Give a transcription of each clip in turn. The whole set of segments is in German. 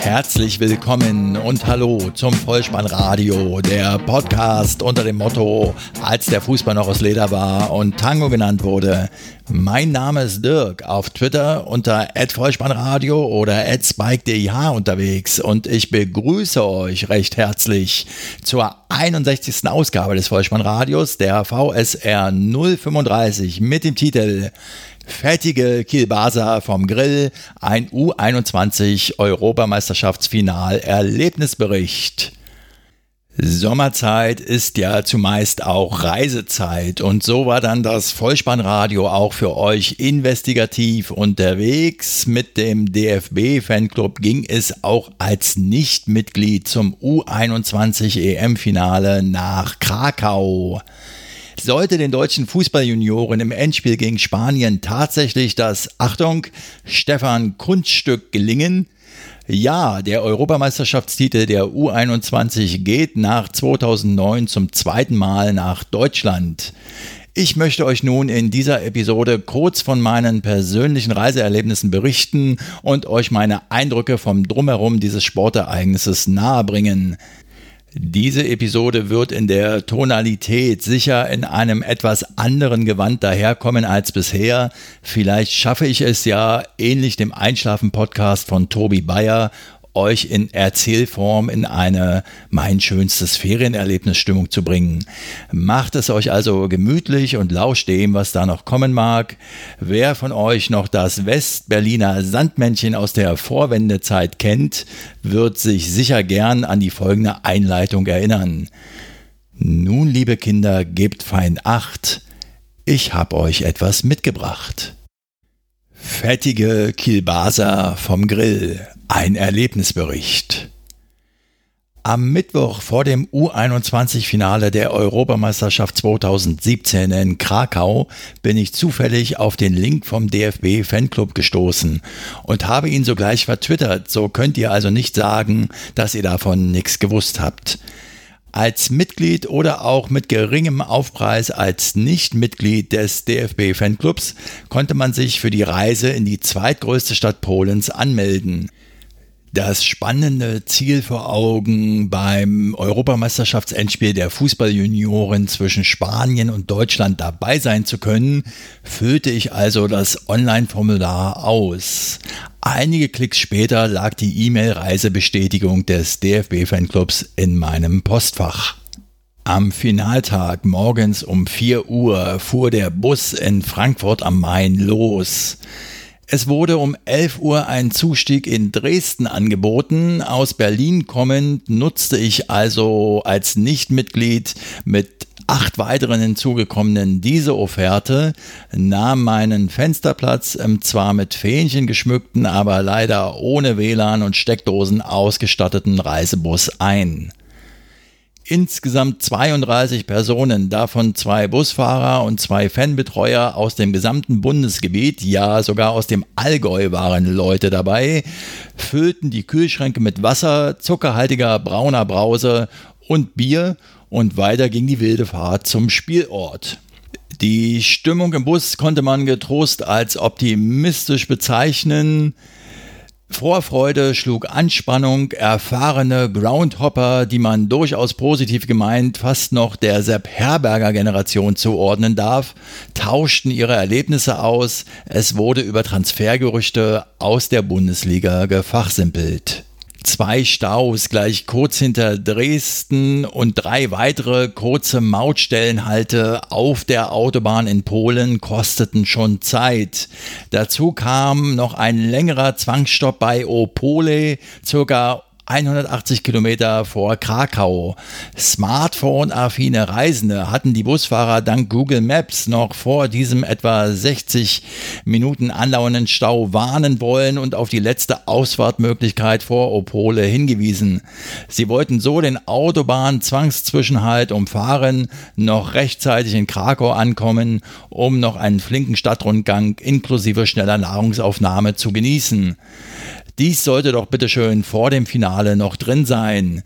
Herzlich willkommen und hallo zum Vollspannradio, der Podcast unter dem Motto, als der Fußball noch aus Leder war und Tango genannt wurde. Mein Name ist Dirk, auf Twitter unter @vollspannradio oder @spike_dih unterwegs und ich begrüße euch recht herzlich zur 61. Ausgabe des Vollspannradios, der VSR 035 mit dem Titel fettige Kielbasa vom Grill, ein U21 Europameisterschaftsfinal Erlebnisbericht. Sommerzeit ist ja zumeist auch Reisezeit und so war dann das Vollspannradio auch für euch investigativ unterwegs. Mit dem DFB Fanclub ging es auch als Nichtmitglied zum U21 EM-Finale nach Krakau. Sollte den deutschen Fußballjunioren im Endspiel gegen Spanien tatsächlich das, Achtung, Stefan Kunststück gelingen, ja, der Europameisterschaftstitel der U21 geht nach 2009 zum zweiten Mal nach Deutschland. Ich möchte euch nun in dieser Episode kurz von meinen persönlichen Reiseerlebnissen berichten und euch meine Eindrücke vom Drumherum dieses Sportereignisses nahebringen. Diese Episode wird in der Tonalität sicher in einem etwas anderen Gewand daherkommen als bisher. Vielleicht schaffe ich es ja, ähnlich dem Einschlafen-Podcast von Tobi Bayer, euch in Erzählform in eine mein schönstes Ferienerlebnisstimmung zu bringen. Macht es euch also gemütlich und lauscht dem, was da noch kommen mag. Wer von euch noch das Westberliner Sandmännchen aus der Vorwendezeit kennt, wird sich sicher gern an die folgende Einleitung erinnern. Nun, liebe Kinder, gebt fein Acht. Ich hab euch etwas mitgebracht. Fettige Kielbaser vom Grill. Ein Erlebnisbericht. Am Mittwoch vor dem U21-Finale der Europameisterschaft 2017 in Krakau bin ich zufällig auf den Link vom DFB Fanclub gestoßen und habe ihn sogleich vertwittert, so könnt ihr also nicht sagen, dass ihr davon nichts gewusst habt. Als Mitglied oder auch mit geringem Aufpreis als Nichtmitglied des DFB Fanclubs konnte man sich für die Reise in die zweitgrößte Stadt Polens anmelden das spannende Ziel vor Augen beim Europameisterschaftsendspiel der Fußballjunioren zwischen Spanien und Deutschland dabei sein zu können, füllte ich also das Online-Formular aus. Einige Klicks später lag die E-Mail-Reisebestätigung des DFB-Fanclubs in meinem Postfach. Am Finaltag morgens um 4 Uhr fuhr der Bus in Frankfurt am Main los. Es wurde um 11 Uhr ein Zustieg in Dresden angeboten. Aus Berlin kommend nutzte ich also als Nichtmitglied mit acht weiteren hinzugekommenen diese Offerte, nahm meinen Fensterplatz im zwar mit Fähnchen geschmückten, aber leider ohne WLAN und Steckdosen ausgestatteten Reisebus ein insgesamt 32 Personen, davon zwei Busfahrer und zwei Fanbetreuer aus dem gesamten Bundesgebiet, ja sogar aus dem Allgäu waren Leute dabei, füllten die Kühlschränke mit Wasser, zuckerhaltiger brauner Brause und Bier und weiter ging die wilde Fahrt zum Spielort. Die Stimmung im Bus konnte man getrost als optimistisch bezeichnen. Vorfreude schlug Anspannung, erfahrene Groundhopper, die man durchaus positiv gemeint fast noch der Sepp Herberger Generation zuordnen darf, tauschten ihre Erlebnisse aus, es wurde über Transfergerüchte aus der Bundesliga gefachsimpelt zwei Staus gleich kurz hinter Dresden und drei weitere kurze Mautstellenhalte auf der Autobahn in Polen kosteten schon Zeit. Dazu kam noch ein längerer Zwangsstopp bei Opole, circa 180 Kilometer vor Krakau. Smartphone-affine Reisende hatten die Busfahrer dank Google Maps noch vor diesem etwa 60 Minuten andauernden Stau warnen wollen und auf die letzte Ausfahrtmöglichkeit vor Opole hingewiesen. Sie wollten so den Autobahn-Zwangszwischenhalt umfahren, noch rechtzeitig in Krakau ankommen, um noch einen flinken Stadtrundgang inklusive schneller Nahrungsaufnahme zu genießen. Dies sollte doch bitteschön vor dem Finale noch drin sein.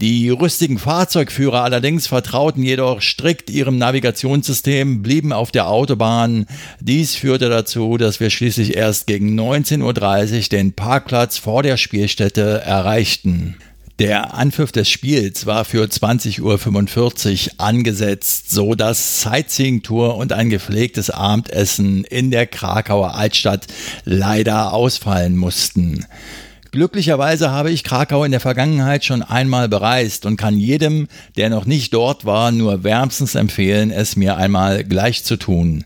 Die rüstigen Fahrzeugführer allerdings vertrauten jedoch strikt ihrem Navigationssystem, blieben auf der Autobahn. Dies führte dazu, dass wir schließlich erst gegen 19.30 Uhr den Parkplatz vor der Spielstätte erreichten. Der Anpfiff des Spiels war für 20.45 Uhr angesetzt, so dass Sightseeing-Tour und ein gepflegtes Abendessen in der Krakauer Altstadt leider ausfallen mussten. Glücklicherweise habe ich Krakau in der Vergangenheit schon einmal bereist und kann jedem, der noch nicht dort war, nur wärmstens empfehlen, es mir einmal gleich zu tun.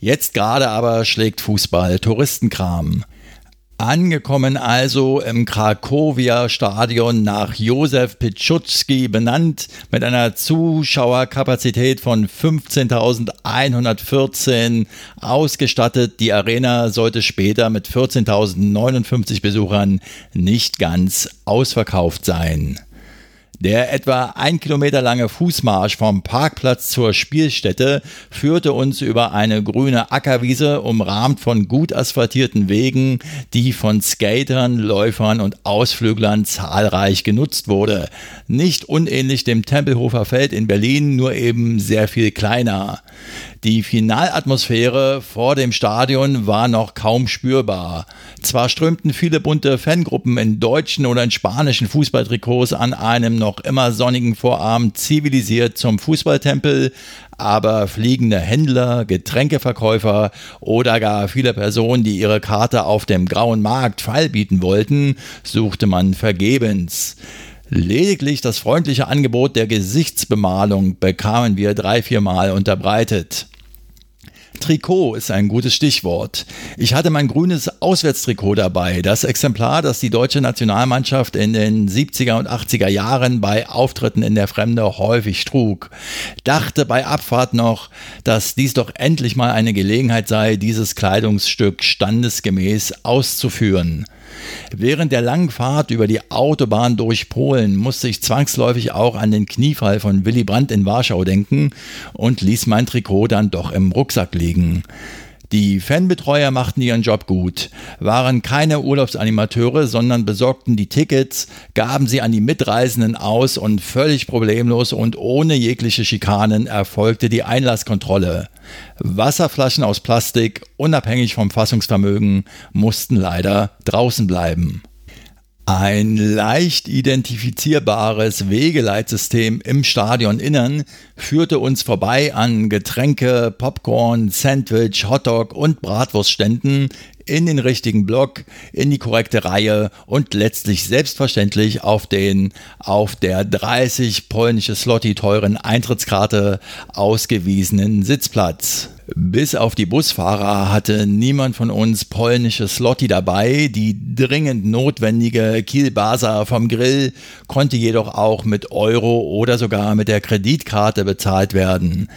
Jetzt gerade aber schlägt Fußball Touristenkram. Angekommen also im Krakowia Stadion nach Józef Piłsudski benannt mit einer Zuschauerkapazität von 15.114 ausgestattet. Die Arena sollte später mit 14.059 Besuchern nicht ganz ausverkauft sein. Der etwa ein Kilometer lange Fußmarsch vom Parkplatz zur Spielstätte führte uns über eine grüne Ackerwiese, umrahmt von gut asphaltierten Wegen, die von Skatern, Läufern und Ausflüglern zahlreich genutzt wurde. Nicht unähnlich dem Tempelhofer Feld in Berlin, nur eben sehr viel kleiner. Die Finalatmosphäre vor dem Stadion war noch kaum spürbar. Zwar strömten viele bunte Fangruppen in deutschen oder in spanischen Fußballtrikots an einem noch immer sonnigen Vorabend zivilisiert zum Fußballtempel, aber fliegende Händler, Getränkeverkäufer oder gar viele Personen, die ihre Karte auf dem grauen Markt feilbieten wollten, suchte man vergebens. Lediglich das freundliche Angebot der Gesichtsbemalung bekamen wir drei, viermal unterbreitet. Trikot ist ein gutes Stichwort. Ich hatte mein grünes Auswärtstrikot dabei, das Exemplar, das die deutsche Nationalmannschaft in den 70er und 80er Jahren bei Auftritten in der Fremde häufig trug. Dachte bei Abfahrt noch, dass dies doch endlich mal eine Gelegenheit sei, dieses Kleidungsstück standesgemäß auszuführen. Während der langen Fahrt über die Autobahn durch Polen musste ich zwangsläufig auch an den Kniefall von Willy Brandt in Warschau denken und ließ mein Trikot dann doch im Rucksack liegen. Die Fanbetreuer machten ihren Job gut, waren keine Urlaubsanimateure, sondern besorgten die Tickets, gaben sie an die Mitreisenden aus und völlig problemlos und ohne jegliche Schikanen erfolgte die Einlasskontrolle. Wasserflaschen aus Plastik, unabhängig vom Fassungsvermögen, mussten leider draußen bleiben. Ein leicht identifizierbares Wegeleitsystem im Stadioninnern führte uns vorbei an Getränke, Popcorn, Sandwich, Hotdog und Bratwurstständen in den richtigen Block, in die korrekte Reihe und letztlich selbstverständlich auf den auf der 30 polnische Slotty teuren Eintrittskarte ausgewiesenen Sitzplatz. Bis auf die Busfahrer hatte niemand von uns polnische Slotty dabei. Die dringend notwendige Kielbasa vom Grill konnte jedoch auch mit Euro oder sogar mit der Kreditkarte bezahlt werden.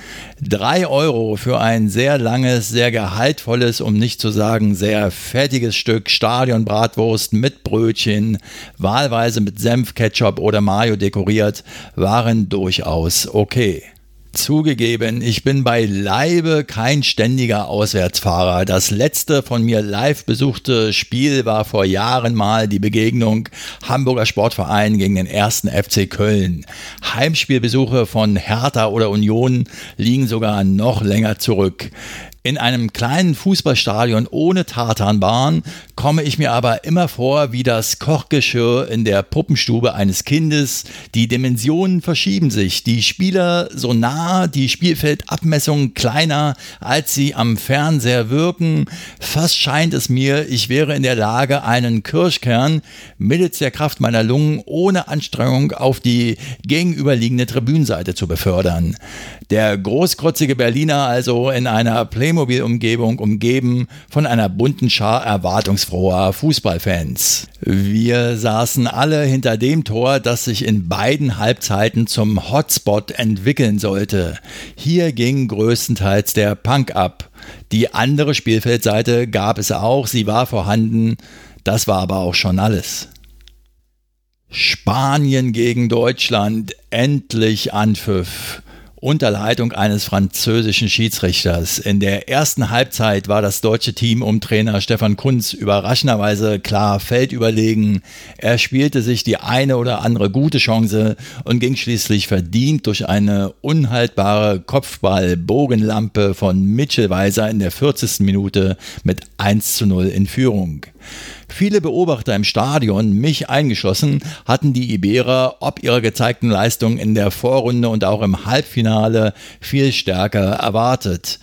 Drei Euro für ein sehr langes, sehr gehaltvolles, um nicht zu sagen sehr fettiges Stück Stadionbratwurst mit Brötchen, wahlweise mit Senf, Ketchup oder Mayo dekoriert, waren durchaus okay. Zugegeben, ich bin beileibe kein ständiger Auswärtsfahrer. Das letzte von mir live besuchte Spiel war vor Jahren mal die Begegnung Hamburger Sportverein gegen den ersten FC Köln. Heimspielbesuche von Hertha oder Union liegen sogar noch länger zurück. In einem kleinen Fußballstadion ohne Tartanbahn komme ich mir aber immer vor wie das Kochgeschirr in der Puppenstube eines Kindes. Die Dimensionen verschieben sich, die Spieler so nah, die Spielfeldabmessungen kleiner, als sie am Fernseher wirken. Fast scheint es mir, ich wäre in der Lage, einen Kirschkern mittels der Kraft meiner Lungen ohne Anstrengung auf die gegenüberliegende Tribünenseite zu befördern. Der großkrotzige Berliner also in einer Play Playmobil-Umgebung umgeben von einer bunten Schar erwartungsfroher Fußballfans. Wir saßen alle hinter dem Tor, das sich in beiden Halbzeiten zum Hotspot entwickeln sollte. Hier ging größtenteils der Punk ab. Die andere Spielfeldseite gab es auch, sie war vorhanden, das war aber auch schon alles. Spanien gegen Deutschland, endlich Anpfiff. Unter Leitung eines französischen Schiedsrichters. In der ersten Halbzeit war das deutsche Team um Trainer Stefan Kunz überraschenderweise klar feldüberlegen. Er spielte sich die eine oder andere gute Chance und ging schließlich verdient durch eine unhaltbare Kopfball-Bogenlampe von Mitchell Weiser in der 40. Minute mit 1 zu 0 in Führung. Viele Beobachter im Stadion, mich eingeschlossen, hatten die Iberer ob ihrer gezeigten Leistung in der Vorrunde und auch im Halbfinale viel stärker erwartet.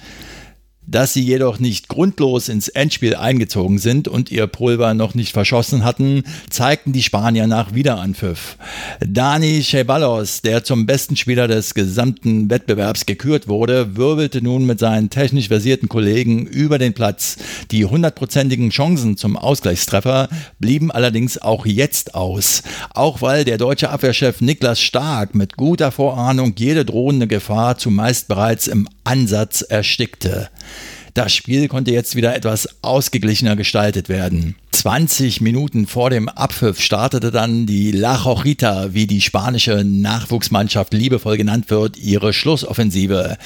Dass sie jedoch nicht grundlos ins Endspiel eingezogen sind und ihr Pulver noch nicht verschossen hatten, zeigten die Spanier nach Wiederanpfiff. Dani Ceballos, der zum besten Spieler des gesamten Wettbewerbs gekürt wurde, wirbelte nun mit seinen technisch versierten Kollegen über den Platz. Die hundertprozentigen Chancen zum Ausgleichstreffer blieben allerdings auch jetzt aus. Auch weil der deutsche Abwehrchef Niklas Stark mit guter Vorahnung jede drohende Gefahr zumeist bereits im Ansatz erstickte. Das Spiel konnte jetzt wieder etwas ausgeglichener gestaltet werden. 20 Minuten vor dem Abpfiff startete dann die La Jojita, wie die spanische Nachwuchsmannschaft liebevoll genannt wird, ihre Schlussoffensive.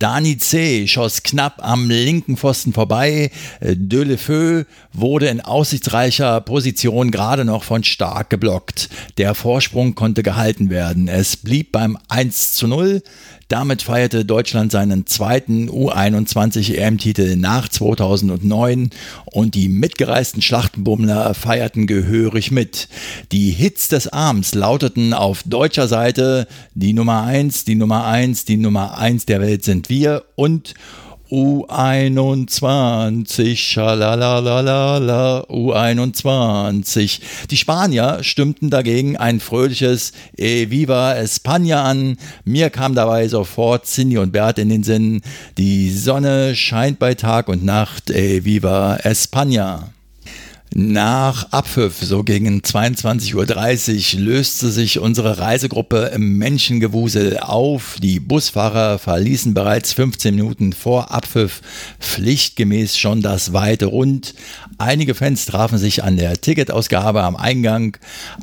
Dani C. schoss knapp am linken Pfosten vorbei. De Le Feu wurde in aussichtsreicher Position gerade noch von Stark geblockt. Der Vorsprung konnte gehalten werden. Es blieb beim 1 zu 0. Damit feierte Deutschland seinen zweiten U21 EM-Titel nach 2009 und die mitgereisten Schlachtenbummler feierten gehörig mit. Die Hits des Abends lauteten auf deutscher Seite die Nummer 1, die Nummer 1, die Nummer 1 der Welt sind wir und U21, schalalalala, U21. Die Spanier stimmten dagegen ein fröhliches E Viva España an. Mir kam dabei sofort Cindy und Bert in den Sinn. Die Sonne scheint bei Tag und Nacht. E Viva España. Nach Abpfiff, so gegen 22.30 Uhr, löste sich unsere Reisegruppe im Menschengewusel auf. Die Busfahrer verließen bereits 15 Minuten vor Abpfiff pflichtgemäß schon das weite Rund. Einige Fans trafen sich an der Ticketausgabe am Eingang,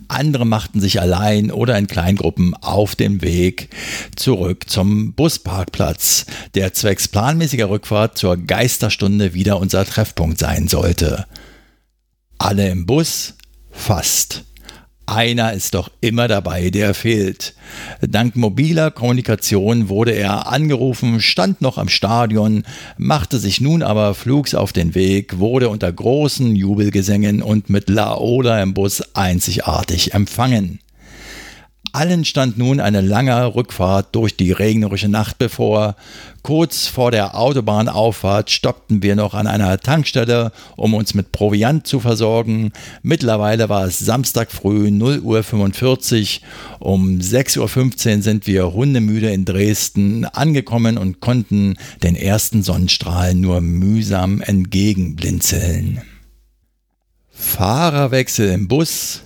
andere machten sich allein oder in Kleingruppen auf dem Weg zurück zum Busparkplatz, der zwecks planmäßiger Rückfahrt zur Geisterstunde wieder unser Treffpunkt sein sollte. Alle im Bus? Fast. Einer ist doch immer dabei, der fehlt. Dank mobiler Kommunikation wurde er angerufen, stand noch am Stadion, machte sich nun aber flugs auf den Weg, wurde unter großen Jubelgesängen und mit Laola im Bus einzigartig empfangen. Allen stand nun eine lange Rückfahrt durch die regnerische Nacht bevor. Kurz vor der Autobahnauffahrt stoppten wir noch an einer Tankstelle, um uns mit Proviant zu versorgen. Mittlerweile war es Samstag früh 0.45 Uhr. Um 6.15 Uhr sind wir hundemüde in Dresden angekommen und konnten den ersten Sonnenstrahlen nur mühsam entgegenblinzeln. Fahrerwechsel im Bus,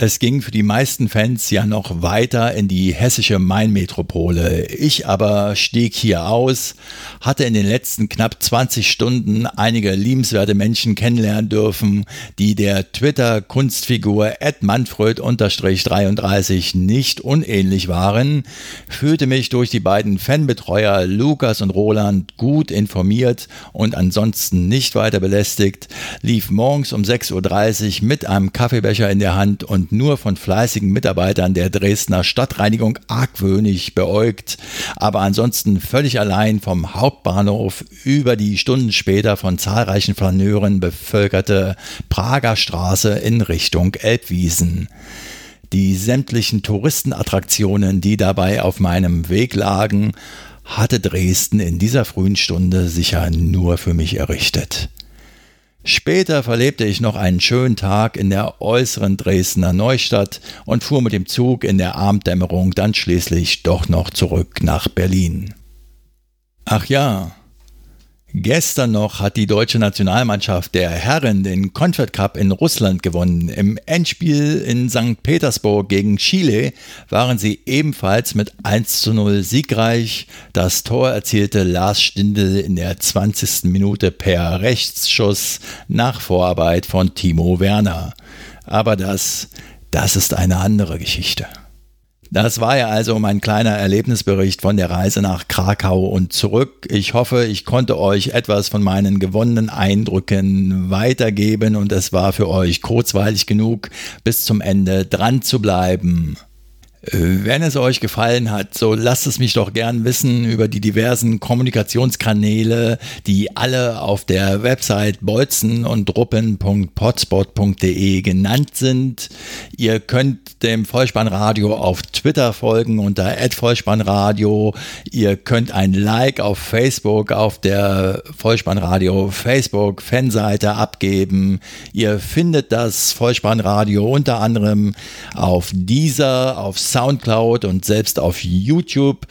es ging für die meisten Fans ja noch weiter in die hessische Mainmetropole. Ich aber stieg hier aus, hatte in den letzten knapp 20 Stunden einige liebenswerte Menschen kennenlernen dürfen, die der Twitter-Kunstfigur manfred-33 nicht unähnlich waren, fühlte mich durch die beiden Fanbetreuer Lukas und Roland gut informiert und ansonsten nicht weiter belästigt, lief morgens um 6.30 Uhr mit einem Kaffeebecher in der Hand und nur von fleißigen Mitarbeitern der Dresdner Stadtreinigung argwöhnig beäugt, aber ansonsten völlig allein vom Hauptbahnhof über die Stunden später von zahlreichen Flaneuren bevölkerte Prager Straße in Richtung Elbwiesen. Die sämtlichen Touristenattraktionen, die dabei auf meinem Weg lagen, hatte Dresden in dieser frühen Stunde sicher nur für mich errichtet. Später verlebte ich noch einen schönen Tag in der äußeren Dresdner Neustadt und fuhr mit dem Zug in der Abenddämmerung dann schließlich doch noch zurück nach Berlin. Ach ja, Gestern noch hat die deutsche Nationalmannschaft der Herren den Confed Cup in Russland gewonnen. Im Endspiel in St. Petersburg gegen Chile waren sie ebenfalls mit 1 zu 0 siegreich. Das Tor erzielte Lars Stindl in der 20. Minute per Rechtsschuss nach Vorarbeit von Timo Werner. Aber das, das ist eine andere Geschichte. Das war ja also mein kleiner Erlebnisbericht von der Reise nach Krakau und zurück. Ich hoffe, ich konnte euch etwas von meinen gewonnenen Eindrücken weitergeben und es war für euch kurzweilig genug, bis zum Ende dran zu bleiben. Wenn es euch gefallen hat, so lasst es mich doch gern wissen über die diversen Kommunikationskanäle, die alle auf der Website bolzen und ruppen.potspot.de genannt sind. Ihr könnt dem Vollspannradio auf Twitter folgen unter @vollspannradio. Ihr könnt ein Like auf Facebook auf der Vollspannradio Facebook Fanseite abgeben. Ihr findet das Vollspannradio unter anderem auf dieser, auf Soundcloud und selbst auf YouTube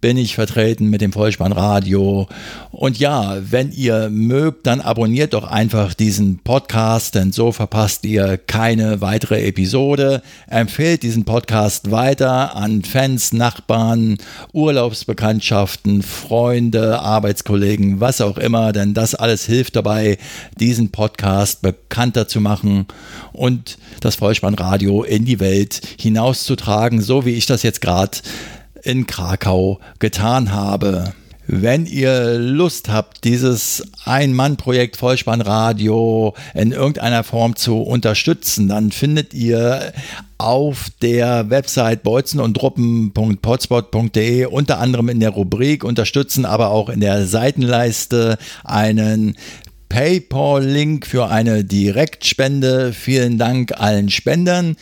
bin ich vertreten mit dem Vollspannradio. Und ja, wenn ihr mögt, dann abonniert doch einfach diesen Podcast, denn so verpasst ihr keine weitere Episode. Empfehlt diesen Podcast weiter an Fans, Nachbarn, Urlaubsbekanntschaften, Freunde, Arbeitskollegen, was auch immer, denn das alles hilft dabei, diesen Podcast bekannter zu machen und das Vollspannradio in die Welt hinauszutragen, so wie ich das jetzt gerade in Krakau getan habe. Wenn ihr Lust habt, dieses Ein-Mann-Projekt Vollspannradio in irgendeiner Form zu unterstützen, dann findet ihr auf der Website bolzenundruppen.potspot.de unter anderem in der Rubrik Unterstützen, aber auch in der Seitenleiste einen PayPal-Link für eine Direktspende. Vielen Dank allen Spendern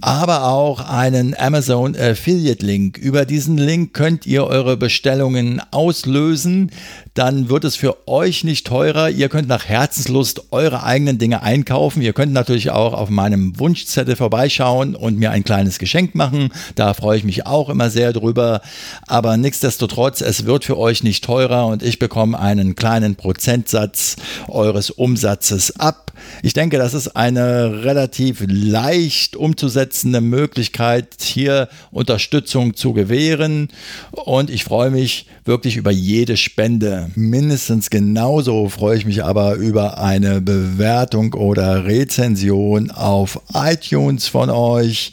aber auch einen Amazon Affiliate Link. Über diesen Link könnt ihr eure Bestellungen auslösen. Dann wird es für euch nicht teurer. Ihr könnt nach Herzenslust eure eigenen Dinge einkaufen. Ihr könnt natürlich auch auf meinem Wunschzettel vorbeischauen und mir ein kleines Geschenk machen. Da freue ich mich auch immer sehr drüber. Aber nichtsdestotrotz, es wird für euch nicht teurer und ich bekomme einen kleinen Prozentsatz eures Umsatzes ab. Ich denke, das ist eine relativ leicht umzusetzende Möglichkeit, hier Unterstützung zu gewähren. Und ich freue mich wirklich über jede Spende. Mindestens genauso freue ich mich aber über eine Bewertung oder Rezension auf iTunes von euch.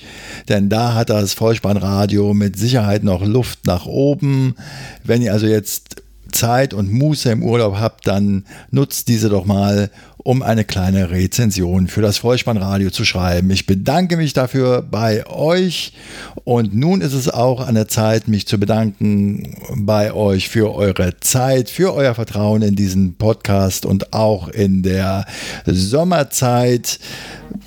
Denn da hat das Vollspannradio mit Sicherheit noch Luft nach oben. Wenn ihr also jetzt Zeit und Muße im Urlaub habt, dann nutzt diese doch mal, um eine kleine Rezension für das Vollspannradio zu schreiben. Ich bedanke mich dafür bei euch und nun ist es auch an der Zeit, mich zu bedanken bei euch für eure Zeit, für euer Vertrauen in diesen Podcast und auch in der Sommerzeit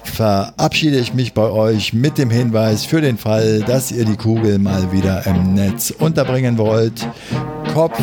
verabschiede ich mich bei euch mit dem Hinweis für den Fall, dass ihr die Kugel mal wieder im Netz unterbringen wollt. Kopf,